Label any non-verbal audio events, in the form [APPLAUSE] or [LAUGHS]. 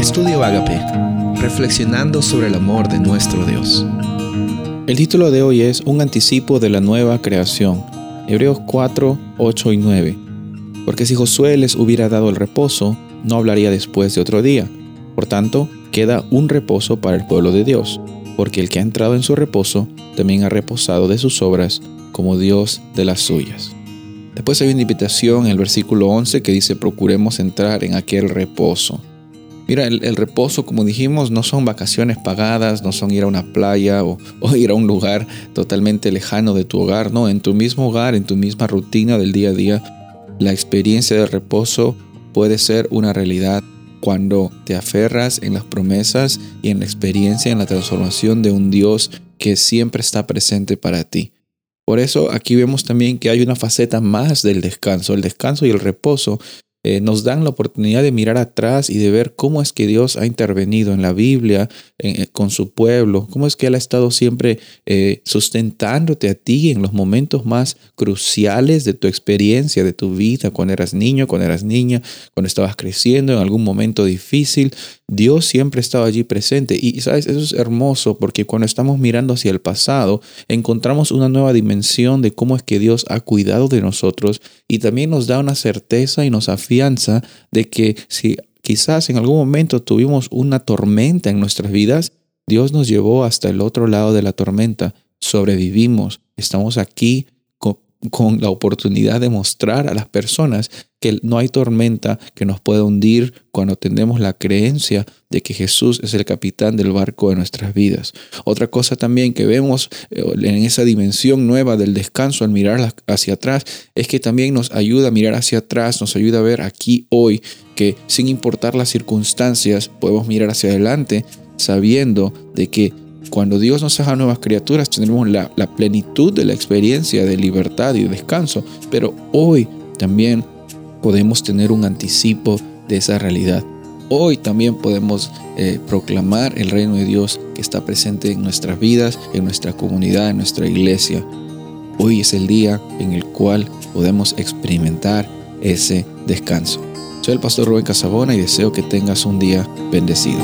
Estudio Agape, reflexionando sobre el amor de nuestro Dios. El título de hoy es Un anticipo de la nueva creación. Hebreos 4, 8 y 9. Porque si Josué les hubiera dado el reposo, no hablaría después de otro día. Por tanto, queda un reposo para el pueblo de Dios, porque el que ha entrado en su reposo también ha reposado de sus obras como Dios de las suyas. Después hay una invitación en el versículo 11 que dice procuremos entrar en aquel reposo. Mira, el, reposo, como dijimos, no son vacaciones pagadas, no son ir a una playa o, [LAUGHS] o, ir a un lugar totalmente lejano de tu hogar, no, en tu mismo hogar, en tu misma rutina del día a día, la experiencia de reposo puede ser una realidad cuando te aferras en las promesas y en la experiencia, en la transformación de un Dios que siempre está presente para ti. Por eso aquí vemos también que hay una faceta más del descanso. El descanso y el reposo eh, nos dan la oportunidad de mirar atrás y de ver cómo es que Dios ha intervenido en la Biblia, eh, con su pueblo, cómo es que Él ha estado siempre eh, sustentándote a ti en los momentos más cruciales de tu experiencia, de tu vida, cuando eras niño, cuando eras niña, cuando estabas creciendo, en algún momento difícil. Dios siempre estaba allí presente. Y sabes, eso es hermoso porque cuando estamos mirando hacia el pasado, encontramos una nueva dimensión de cómo es que Dios ha cuidado de nosotros y también nos da una certeza y nos afianza de que si quizás en algún momento tuvimos una tormenta en nuestras vidas, Dios nos llevó hasta el otro lado de la tormenta, sobrevivimos, estamos aquí con la oportunidad de mostrar a las personas que no hay tormenta que nos pueda hundir cuando tenemos la creencia de que Jesús es el capitán del barco de nuestras vidas. Otra cosa también que vemos eh, en esa dimensión nueva del descanso al mirar hacia atrás es que también nos ayuda a mirar hacia atrás, nos ayuda a ver aquí hoy que sin importar las circunstancias podemos mirar hacia adelante sabiendo de que cuando Dios nos haga nuevas criaturas, tendremos la, la, plenitud de la experiencia de libertad y de descanso. Pero hoy también podemos tener un anticipo de esa realidad. Hoy también podemos eh, proclamar el reino de Dios que está presente en nuestras vidas, en nuestra comunidad, en nuestra iglesia. Hoy es el día en el cual podemos experimentar ese descanso. Soy el pastor Rubén Casabona y deseo que tengas un día bendecido.